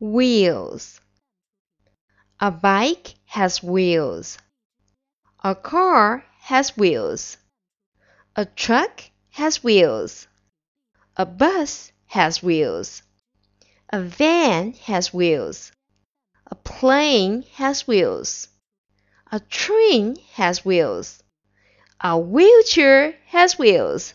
Wheels. A bike has wheels. A car has wheels. A truck has wheels. A bus has wheels. A van has wheels. A plane has wheels. A train has wheels. A wheelchair has wheels.